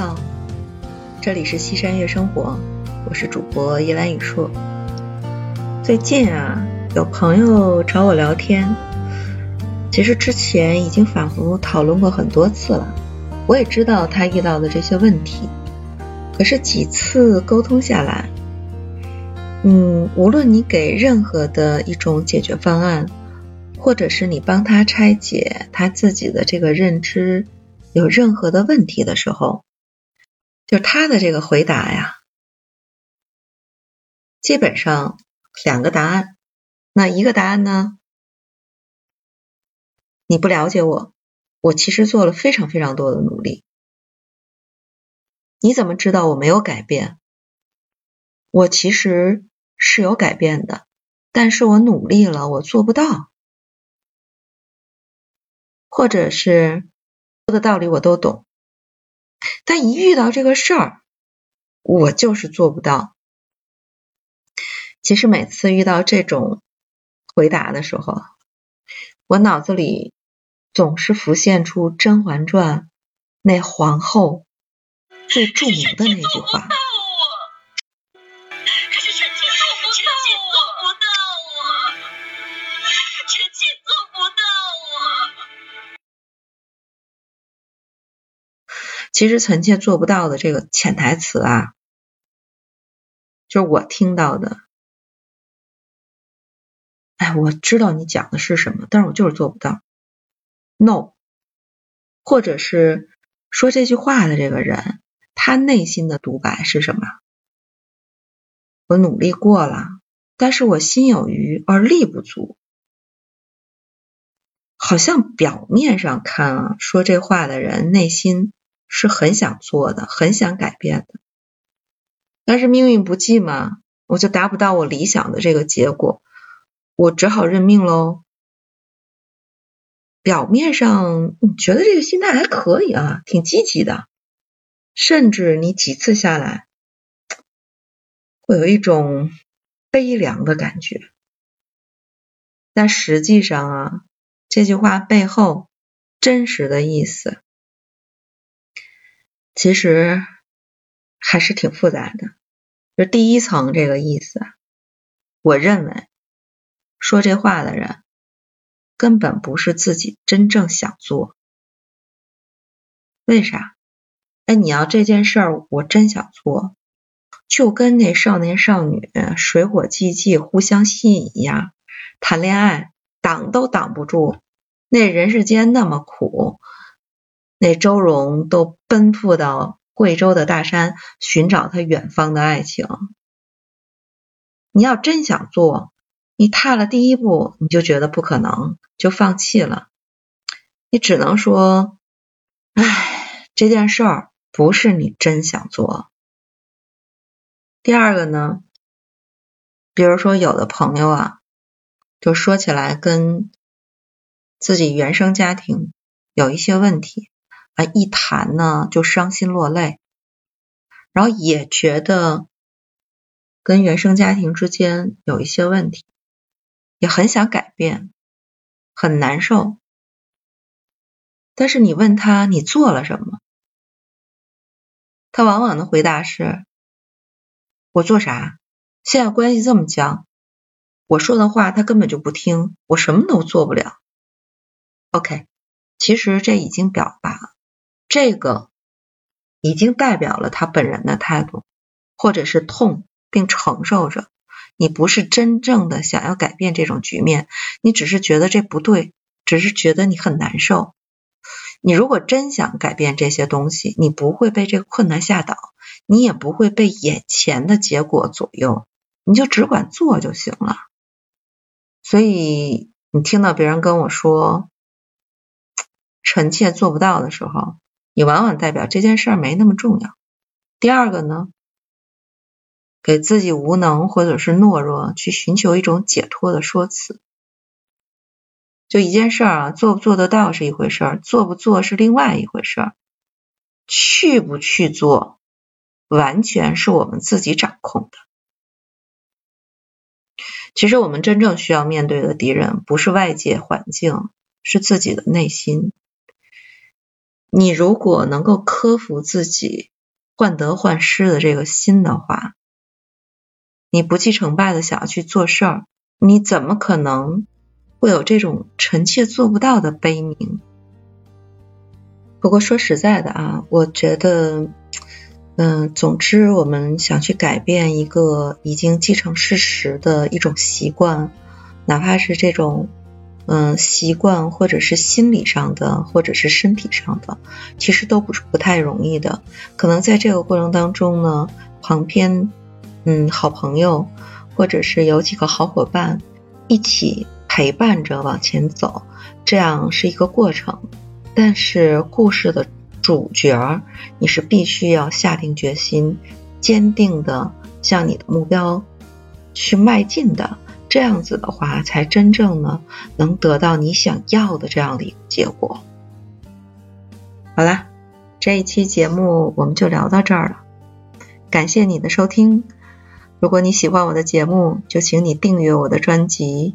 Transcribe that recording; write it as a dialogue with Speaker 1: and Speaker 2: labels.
Speaker 1: 好，这里是西山月生活，我是主播依兰雨硕。最近啊，有朋友找我聊天，其实之前已经反复讨论过很多次了，我也知道他遇到的这些问题，可是几次沟通下来，嗯，无论你给任何的一种解决方案，或者是你帮他拆解他自己的这个认知。有任何的问题的时候，就他的这个回答呀，基本上两个答案。那一个答案呢？你不了解我，我其实做了非常非常多的努力。你怎么知道我没有改变？我其实是有改变的，但是我努力了，我做不到，或者是。说的道理我都懂，但一遇到这个事儿，我就是做不到。其实每次遇到这种回答的时候，我脑子里总是浮现出《甄嬛传》那皇后最著名的那句话。其实臣妾做不到的这个潜台词啊，就是我听到的。哎，我知道你讲的是什么，但是我就是做不到。No，或者是说这句话的这个人，他内心的独白是什么？我努力过了，但是我心有余而力不足。好像表面上看啊，说这话的人内心。是很想做的，很想改变的，但是命运不济嘛，我就达不到我理想的这个结果，我只好认命喽。表面上你觉得这个心态还可以啊，挺积极的，甚至你几次下来，会有一种悲凉的感觉。但实际上啊，这句话背后真实的意思。其实还是挺复杂的。就第一层这个意思，我认为说这话的人根本不是自己真正想做。为啥？哎，你要这件事儿，我真想做，就跟那少年少女水火既济、互相吸引一样，谈恋爱挡都挡不住。那人世间那么苦。那周荣都奔赴到贵州的大山寻找他远方的爱情。你要真想做，你踏了第一步，你就觉得不可能，就放弃了。你只能说，唉，这件事儿不是你真想做。第二个呢，比如说有的朋友啊，就说起来跟自己原生家庭有一些问题。一谈呢就伤心落泪，然后也觉得跟原生家庭之间有一些问题，也很想改变，很难受。但是你问他你做了什么，他往往的回答是：我做啥？现在关系这么僵，我说的话他根本就不听，我什么都做不了。OK，其实这已经表达。这个已经代表了他本人的态度，或者是痛并承受着。你不是真正的想要改变这种局面，你只是觉得这不对，只是觉得你很难受。你如果真想改变这些东西，你不会被这个困难吓倒，你也不会被眼前的结果左右，你就只管做就行了。所以你听到别人跟我说“ 臣妾做不到”的时候，你往往代表这件事儿没那么重要。第二个呢，给自己无能或者是懦弱去寻求一种解脱的说辞。就一件事儿啊，做不做得到是一回事儿，做不做是另外一回事儿。去不去做，完全是我们自己掌控的。其实我们真正需要面对的敌人，不是外界环境，是自己的内心。你如果能够克服自己患得患失的这个心的话，你不计成败的想要去做事儿，你怎么可能会有这种臣妾做不到的悲鸣？不过说实在的啊，我觉得，嗯，总之我们想去改变一个已经既成事实的一种习惯，哪怕是这种嗯习惯，或者是心理上的，或者是身体上的，其实都不是不太容易的。可能在这个过程当中呢，旁边嗯好朋友，或者是有几个好伙伴一起陪伴着往前走，这样是一个过程。但是故事的主角，你是必须要下定决心，坚定的向你的目标去迈进的。这样子的话，才真正呢能得到你想要的这样的一个结果。好啦，这一期节目我们就聊到这儿了。感谢你的收听。如果你喜欢我的节目，就请你订阅我的专辑。